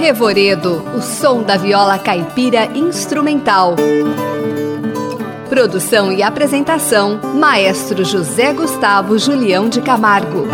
Revoredo, o som da viola caipira instrumental. Produção e apresentação: Maestro José Gustavo Julião de Camargo.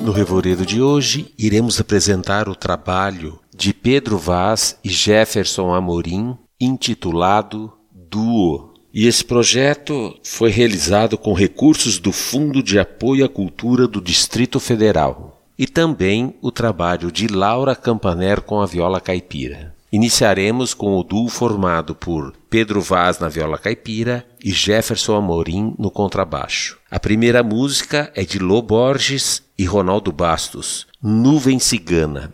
No Revoredo de hoje, iremos apresentar o trabalho de Pedro Vaz e Jefferson Amorim, intitulado Duo. E esse projeto foi realizado com recursos do Fundo de Apoio à Cultura do Distrito Federal e também o trabalho de Laura Campaner com a viola caipira. Iniciaremos com o duo formado por Pedro Vaz na viola caipira e Jefferson Amorim no contrabaixo. A primeira música é de Lô Borges e Ronaldo Bastos, Nuvem Cigana.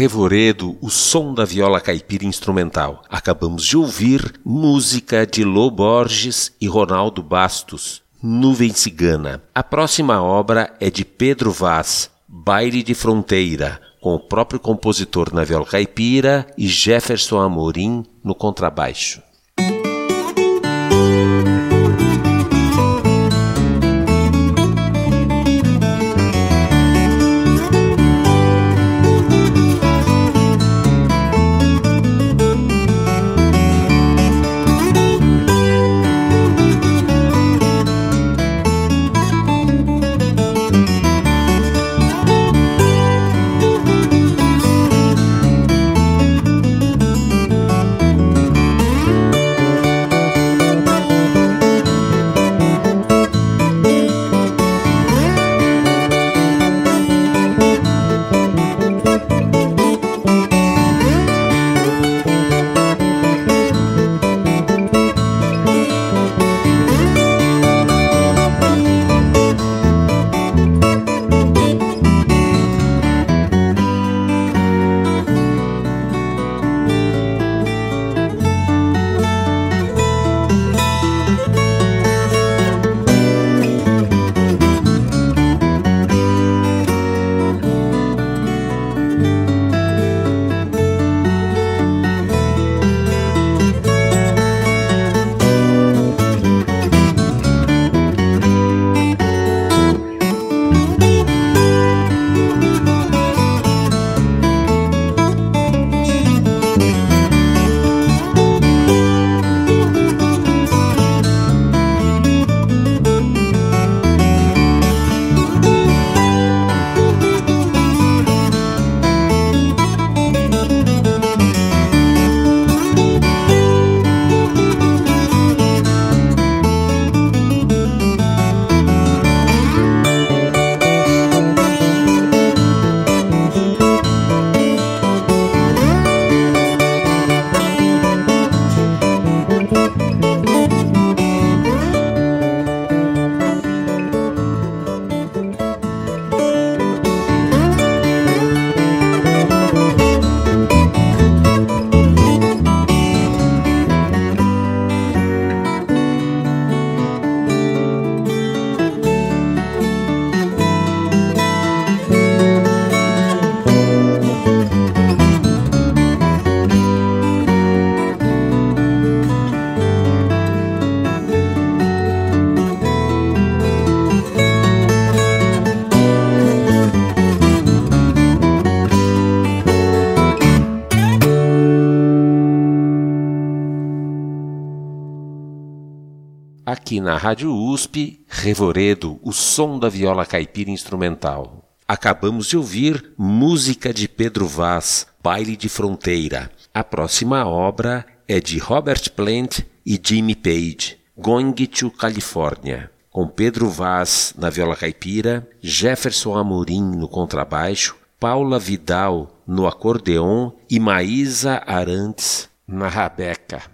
Revoredo, o som da viola caipira instrumental. Acabamos de ouvir música de Lô Borges e Ronaldo Bastos, Nuvem Cigana. A próxima obra é de Pedro Vaz, Baile de Fronteira, com o próprio compositor na viola caipira e Jefferson Amorim no contrabaixo. Aqui na Rádio USP, Revoredo, o som da viola caipira instrumental. Acabamos de ouvir música de Pedro Vaz, Baile de Fronteira. A próxima obra é de Robert Plant e Jimmy Page, Going to California, com Pedro Vaz na viola caipira, Jefferson Amorim no contrabaixo, Paula Vidal no acordeon e Maísa Arantes na rabeca.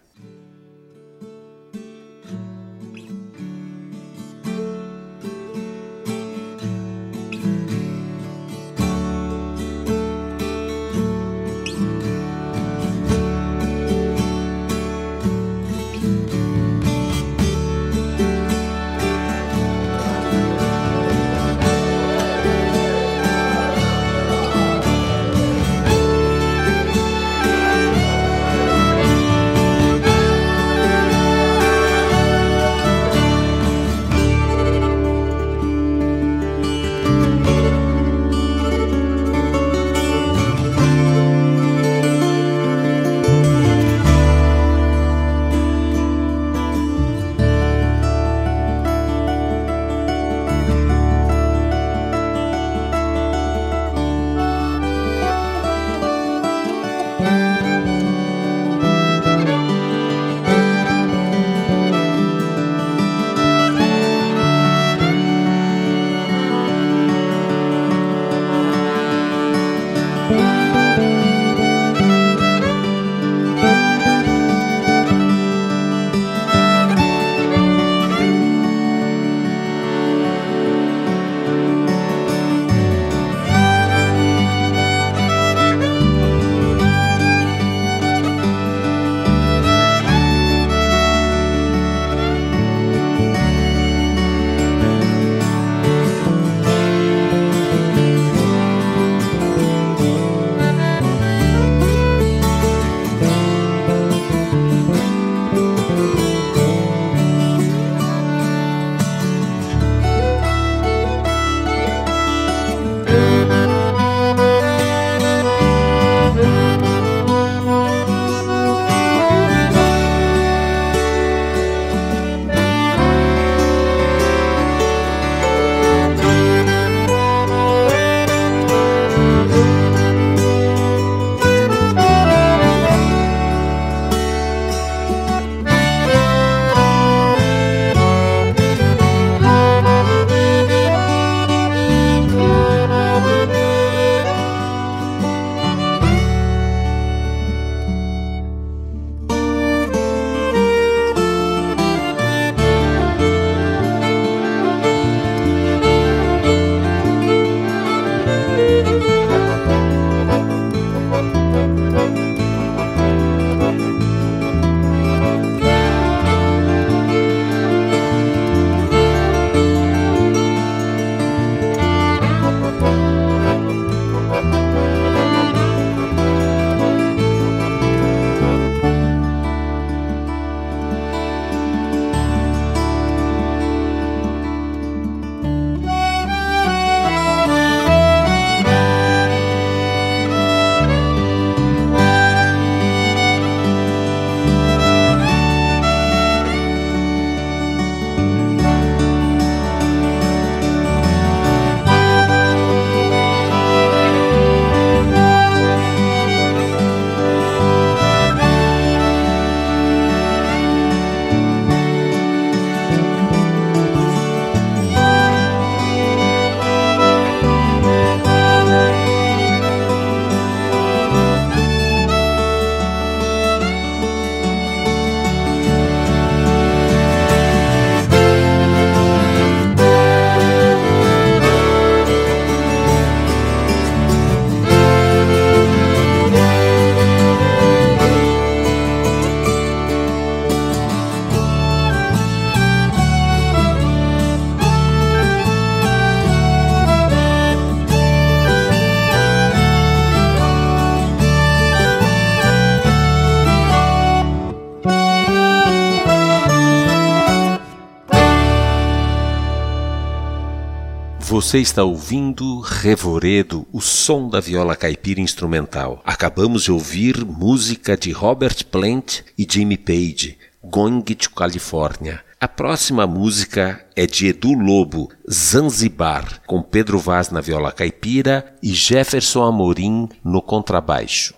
Você está ouvindo Revoredo, o som da viola caipira instrumental. Acabamos de ouvir música de Robert Plant e Jimmy Page, Going to California. A próxima música é de Edu Lobo, Zanzibar, com Pedro Vaz na viola caipira e Jefferson Amorim no contrabaixo.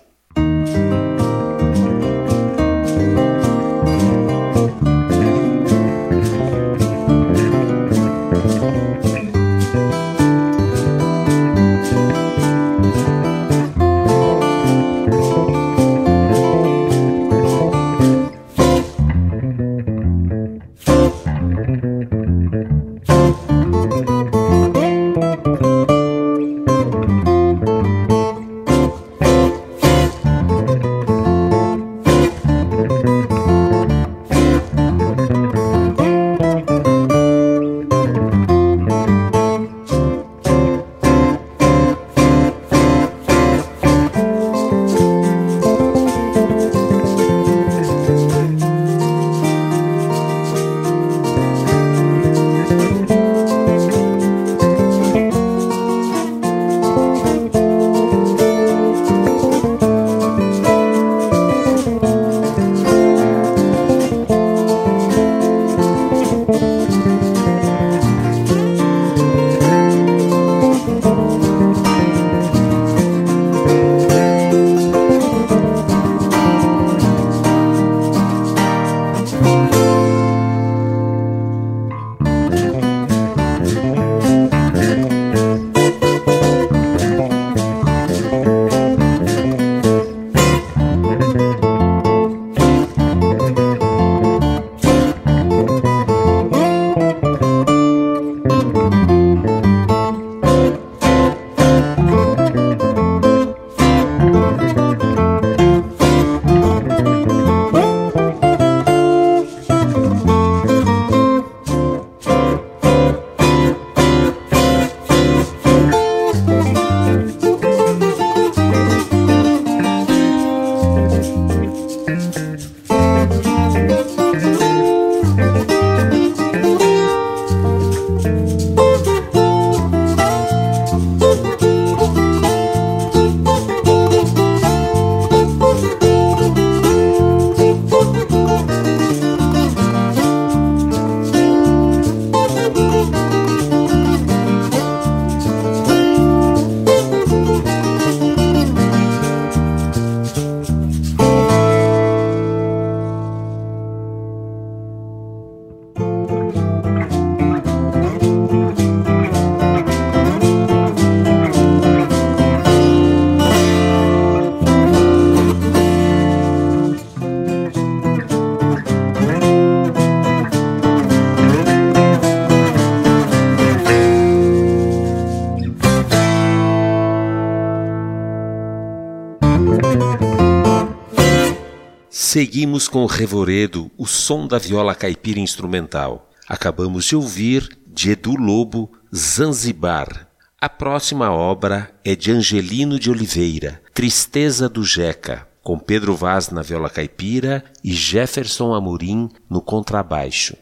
Seguimos com o Revoredo, o som da viola caipira instrumental. Acabamos de ouvir de Edu Lobo, Zanzibar. A próxima obra é de Angelino de Oliveira, Tristeza do Jeca, com Pedro Vaz na viola caipira e Jefferson Amorim no contrabaixo.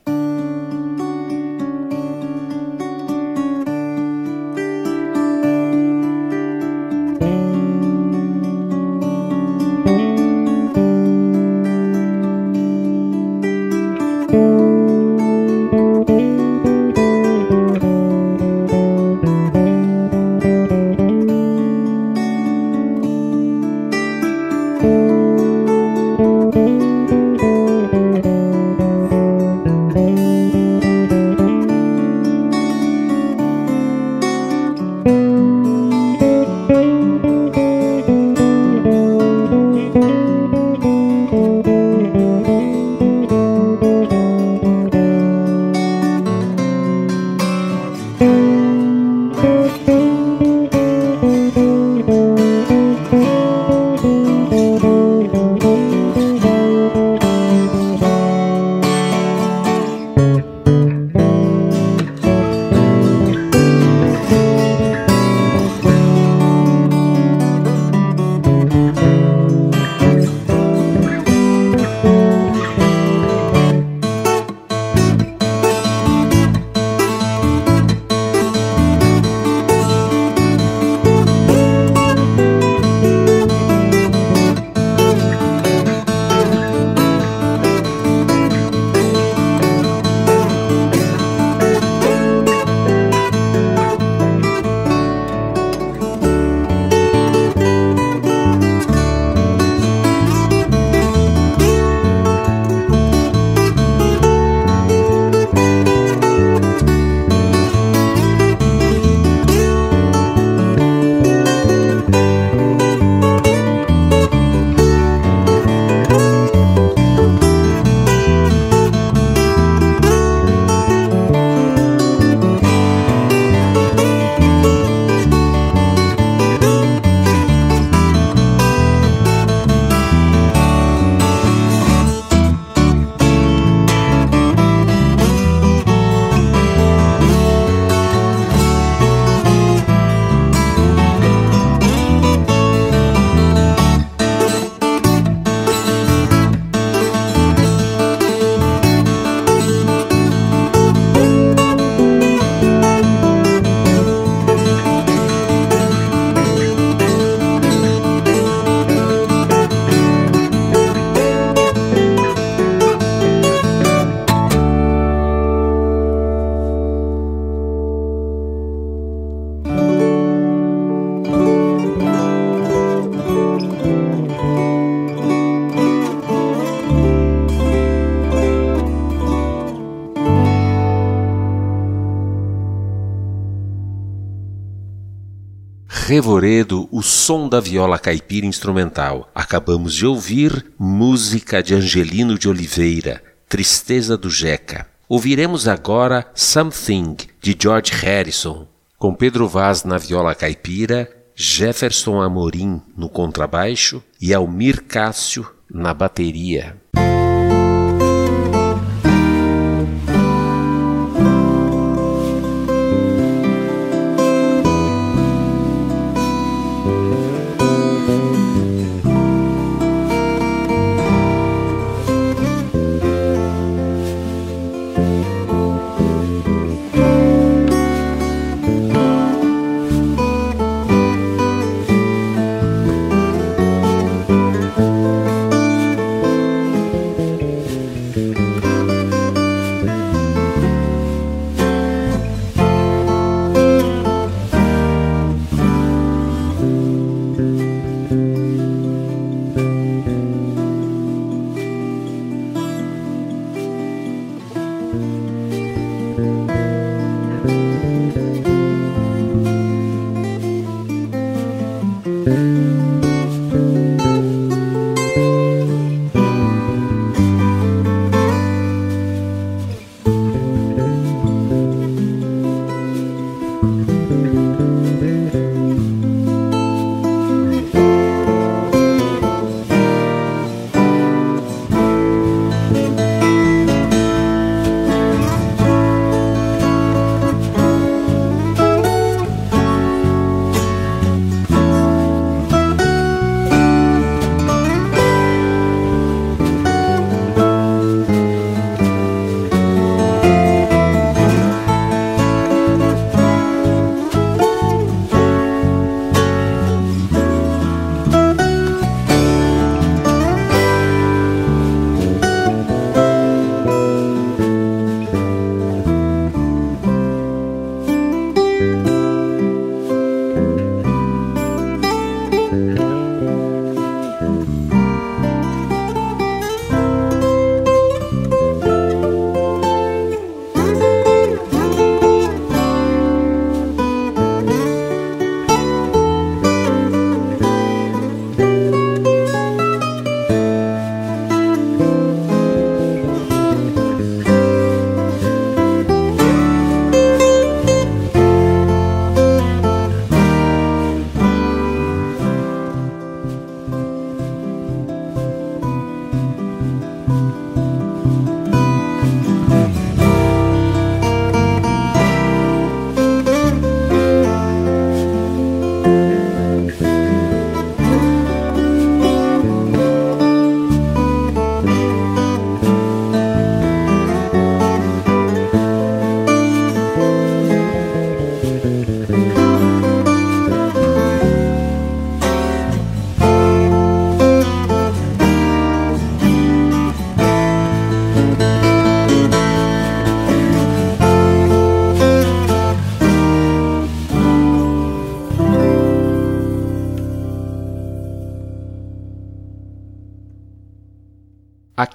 Revoredo, o som da viola caipira instrumental. Acabamos de ouvir música de Angelino de Oliveira, Tristeza do Jeca. Ouviremos agora Something, de George Harrison, com Pedro Vaz na viola caipira, Jefferson Amorim no contrabaixo e Almir Cássio na bateria.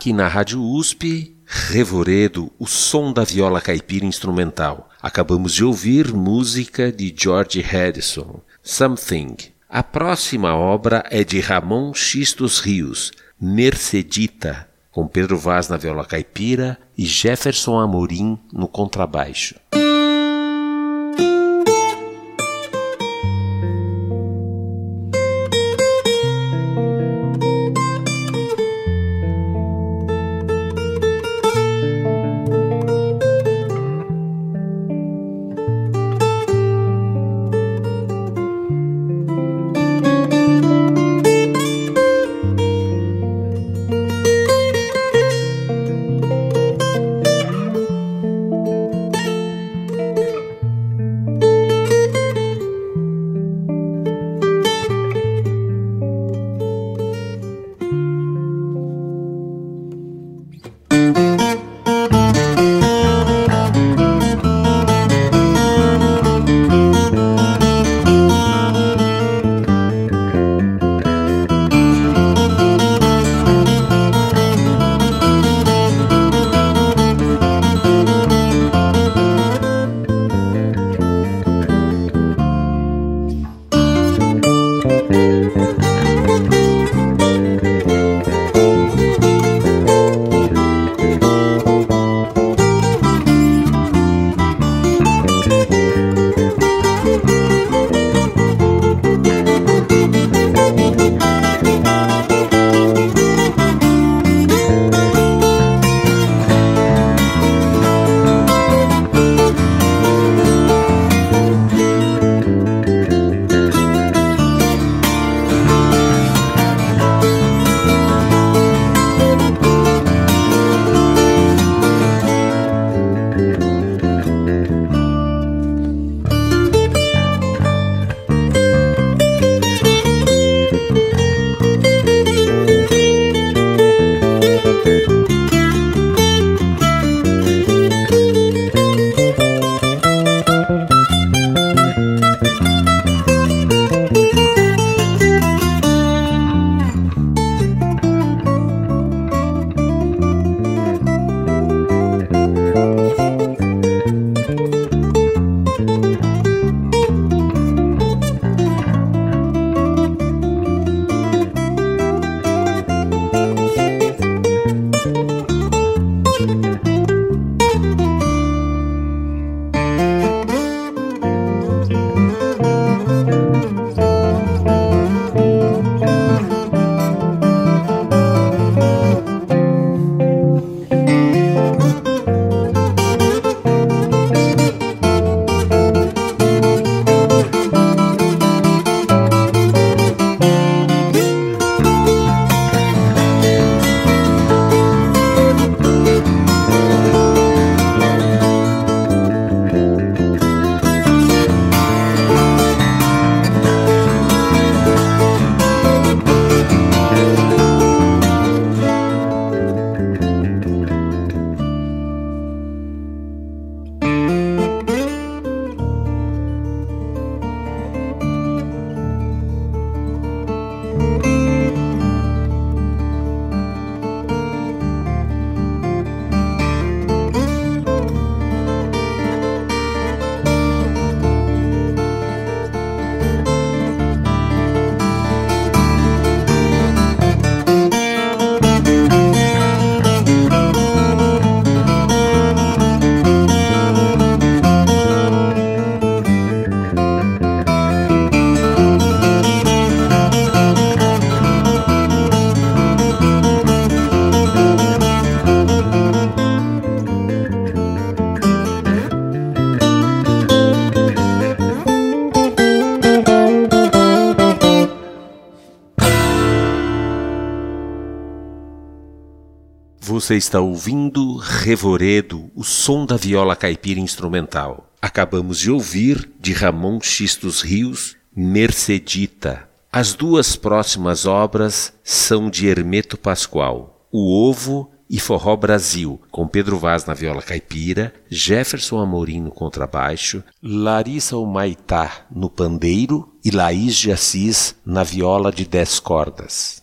Aqui na Rádio USP, Revoredo, o som da viola caipira instrumental. Acabamos de ouvir música de George Harrison, Something. A próxima obra é de Ramon Xistos Rios, Mercedita, com Pedro Vaz na viola caipira e Jefferson Amorim no contrabaixo. Você está ouvindo Revoredo, o som da viola caipira instrumental. Acabamos de ouvir, de Ramon X dos Rios, Mercedita. As duas próximas obras são de Hermeto Pascoal, O Ovo e Forró Brasil, com Pedro Vaz na viola caipira, Jefferson Amorim no contrabaixo, Larissa Humaitá no pandeiro e Laís de Assis na viola de dez cordas.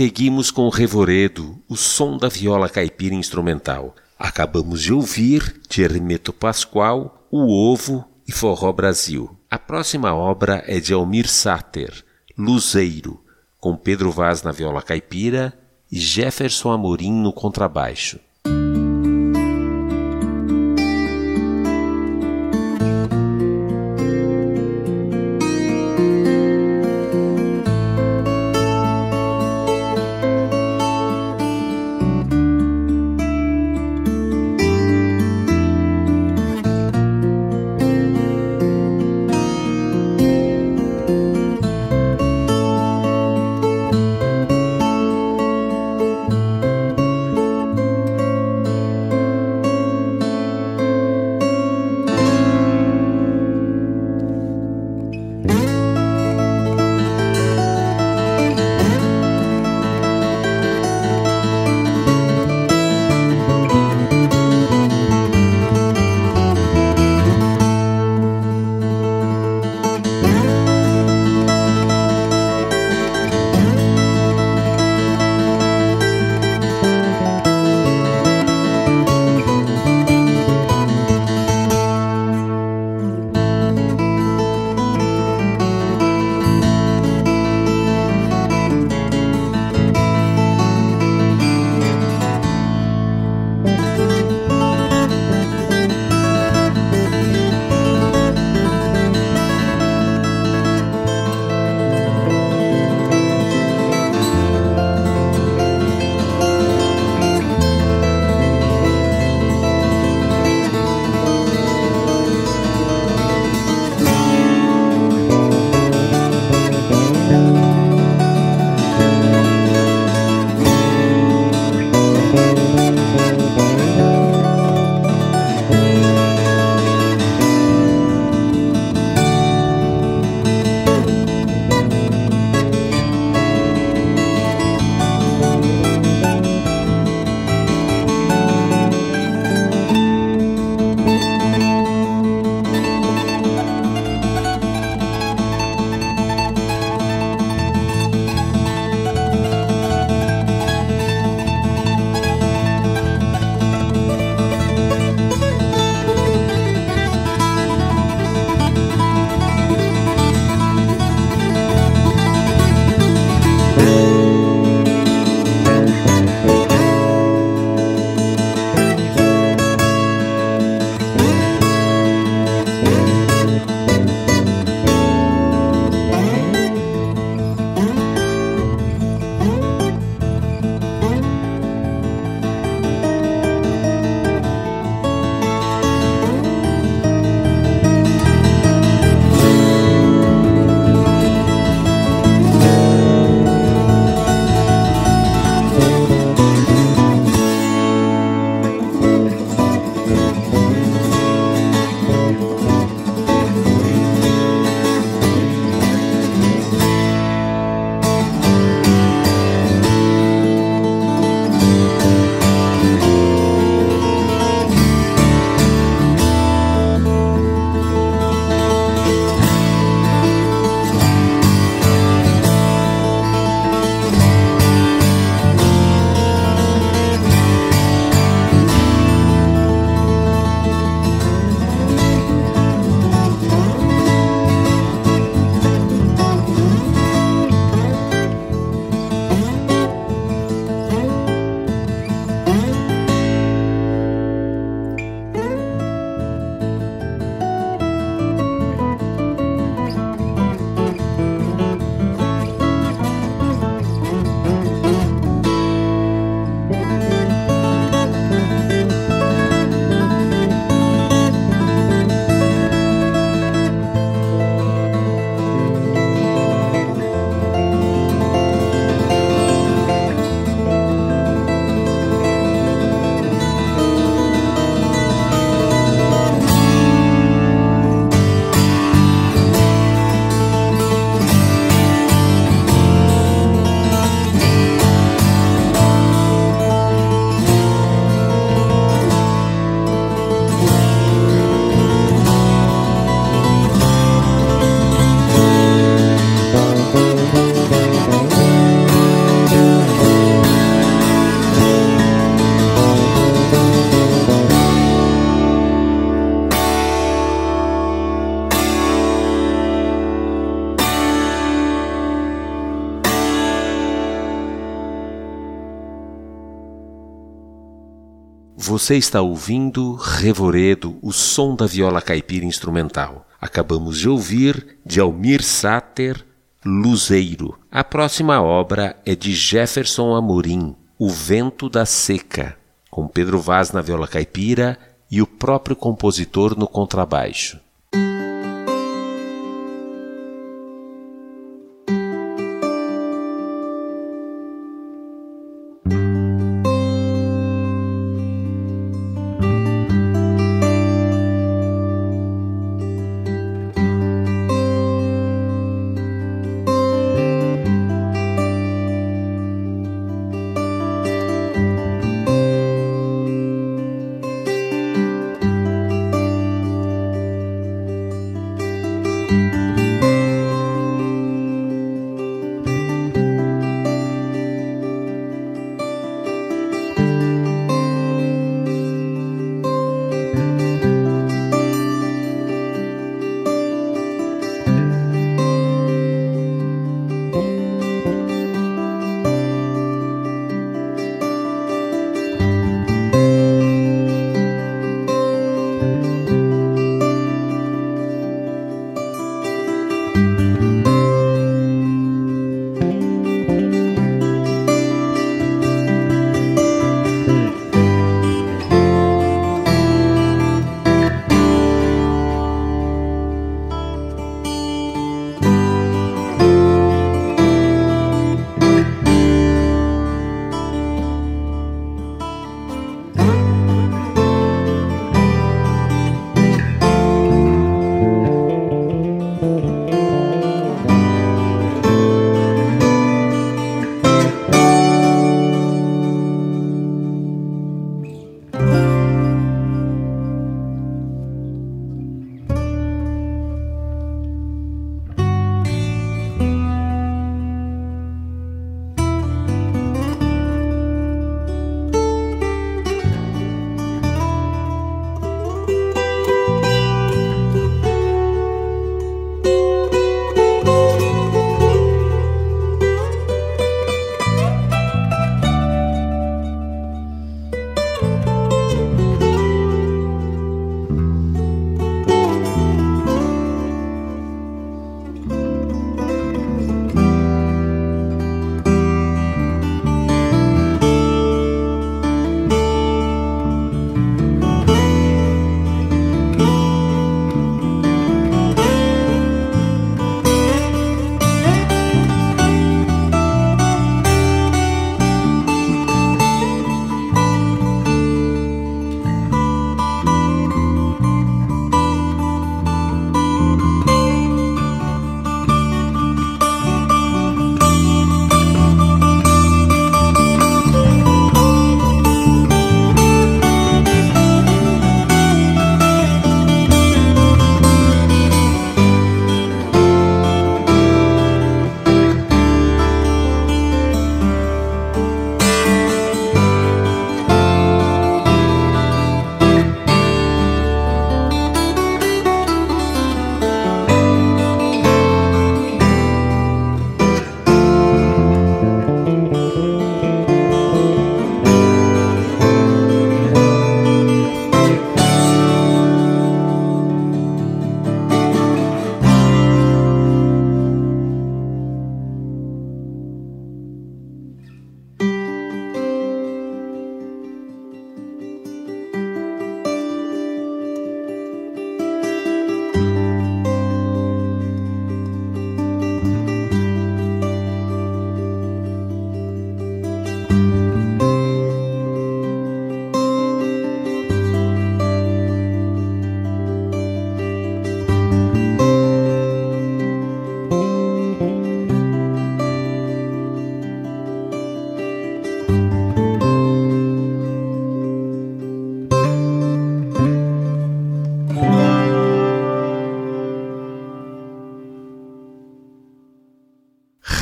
Seguimos com o Revoredo, o som da viola caipira instrumental. Acabamos de ouvir, de Hermeto Pascoal, O Ovo e Forró Brasil. A próxima obra é de Almir Sater, Luzeiro, com Pedro Vaz na viola caipira e Jefferson Amorim no contrabaixo. Você está ouvindo Revoredo, o som da viola caipira instrumental. Acabamos de ouvir de Almir Sater, Luzeiro. A próxima obra é de Jefferson Amorim, O Vento da Seca, com Pedro Vaz na viola caipira e o próprio compositor no contrabaixo.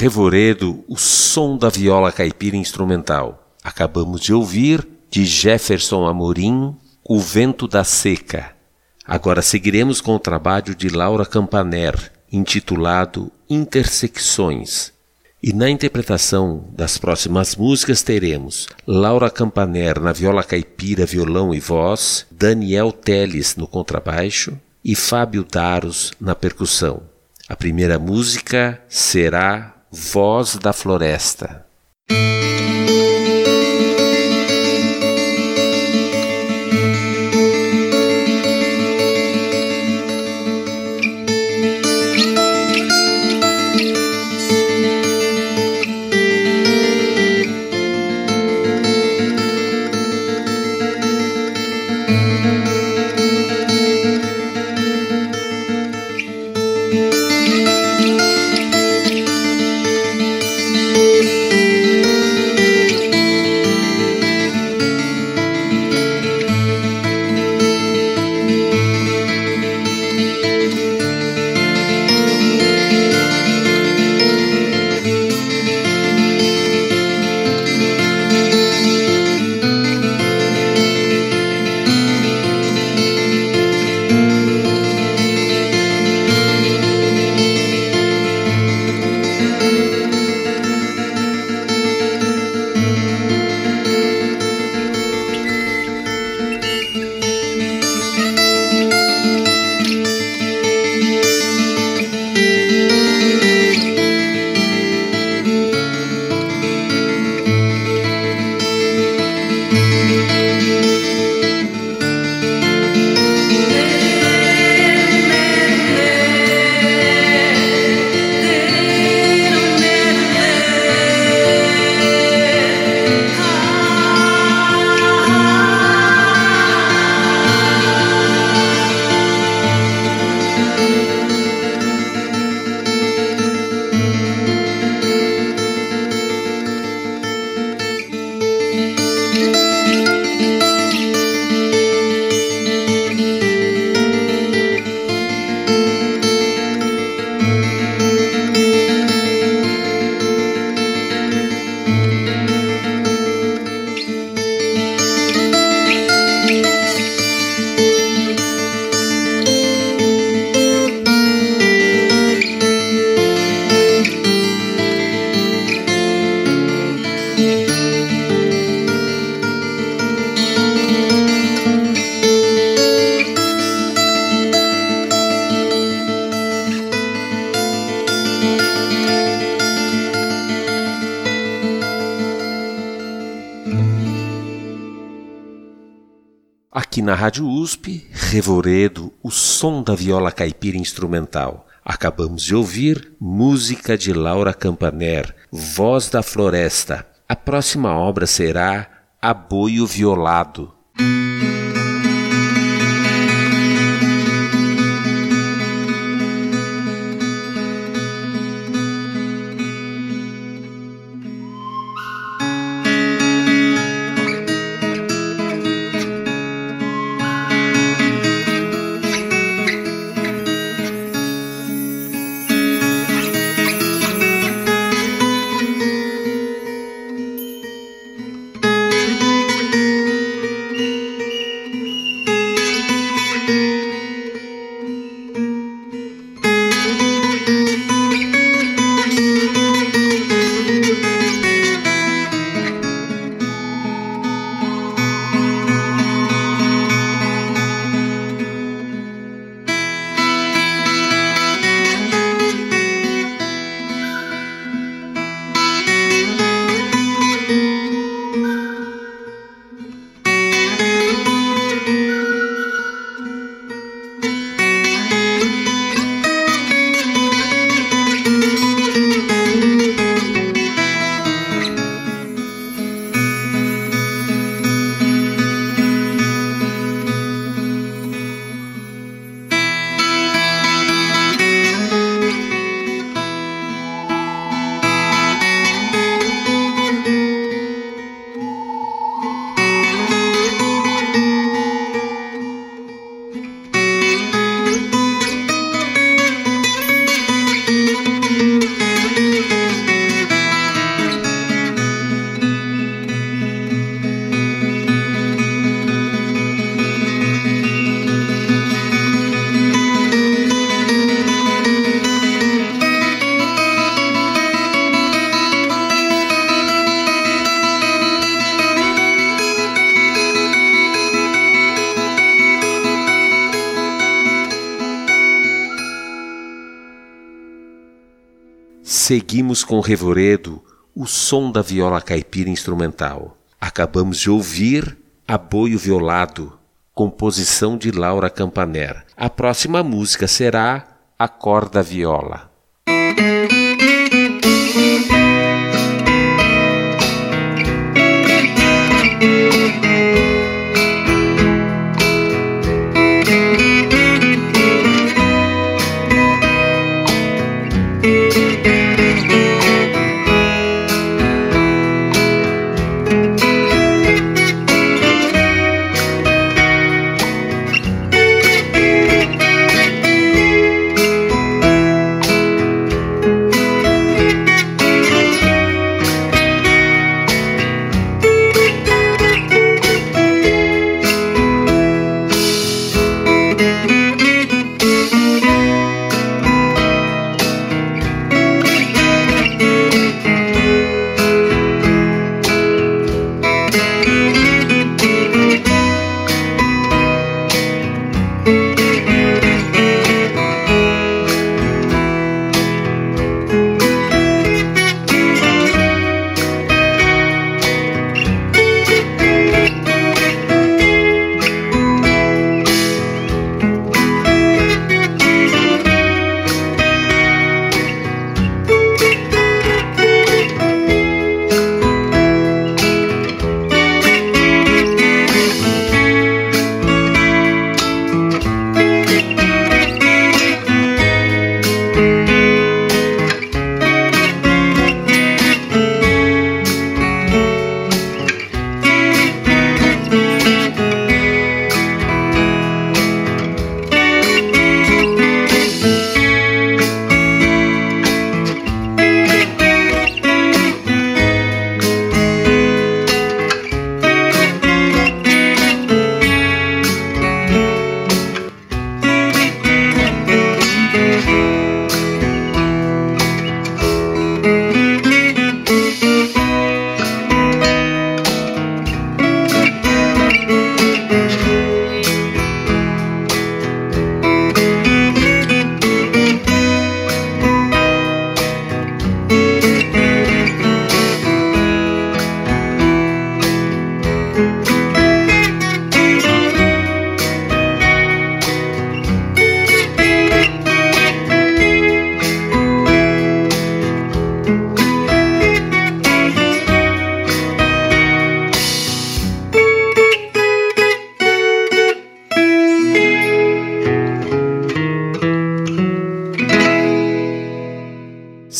Revoredo, o som da viola caipira instrumental. Acabamos de ouvir, de Jefferson Amorim, O Vento da Seca. Agora seguiremos com o trabalho de Laura Campaner, intitulado Intersecções. E na interpretação das próximas músicas teremos Laura Campaner na viola caipira, violão e voz, Daniel Teles no contrabaixo e Fábio Daros na percussão. A primeira música será Voz da Floresta. Aqui na Rádio USP, Revoredo, o som da viola caipira instrumental. Acabamos de ouvir música de Laura Campaner, Voz da Floresta. A próxima obra será Aboio Violado. Seguimos com revoredo o som da viola caipira instrumental. Acabamos de ouvir Aboio Violado, composição de Laura Campaner. A próxima música será A Corda Viola.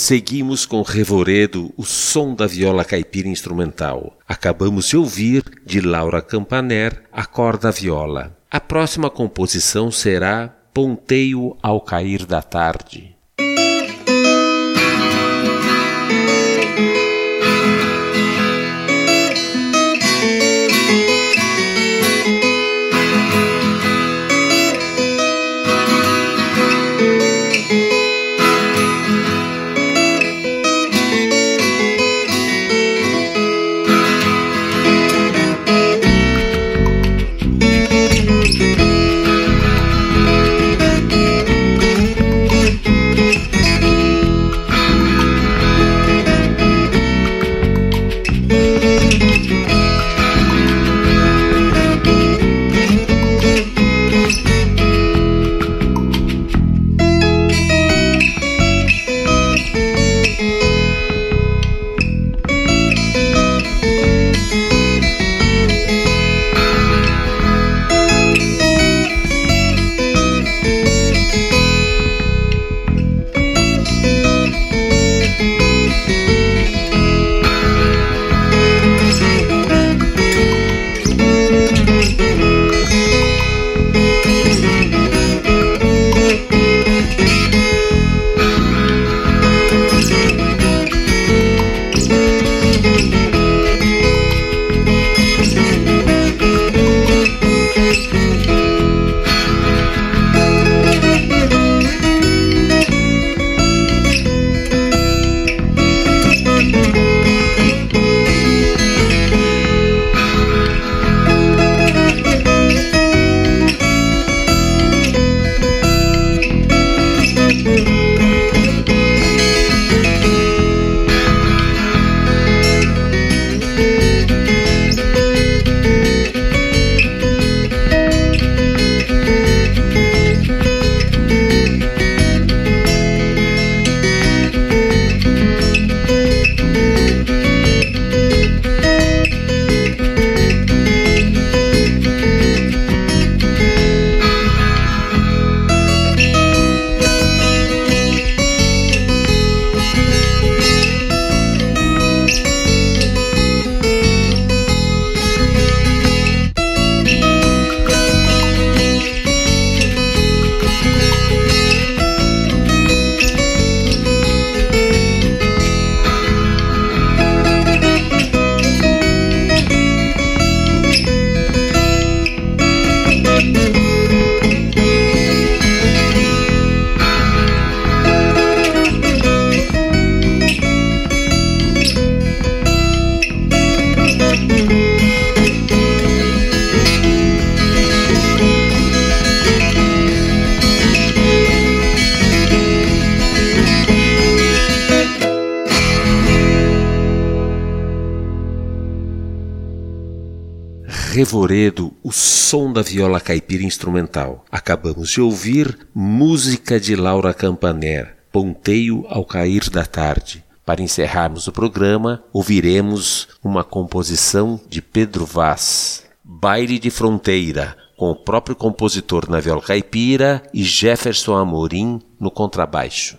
Seguimos com revoredo o som da viola caipira instrumental. Acabamos de ouvir, de Laura Campaner, a corda viola. A próxima composição será Ponteio ao Cair da Tarde. Caipira instrumental. Acabamos de ouvir música de Laura Campaner, Ponteio ao cair da tarde. Para encerrarmos o programa, ouviremos uma composição de Pedro Vaz, Baile de Fronteira, com o próprio compositor na viola caipira e Jefferson Amorim no contrabaixo.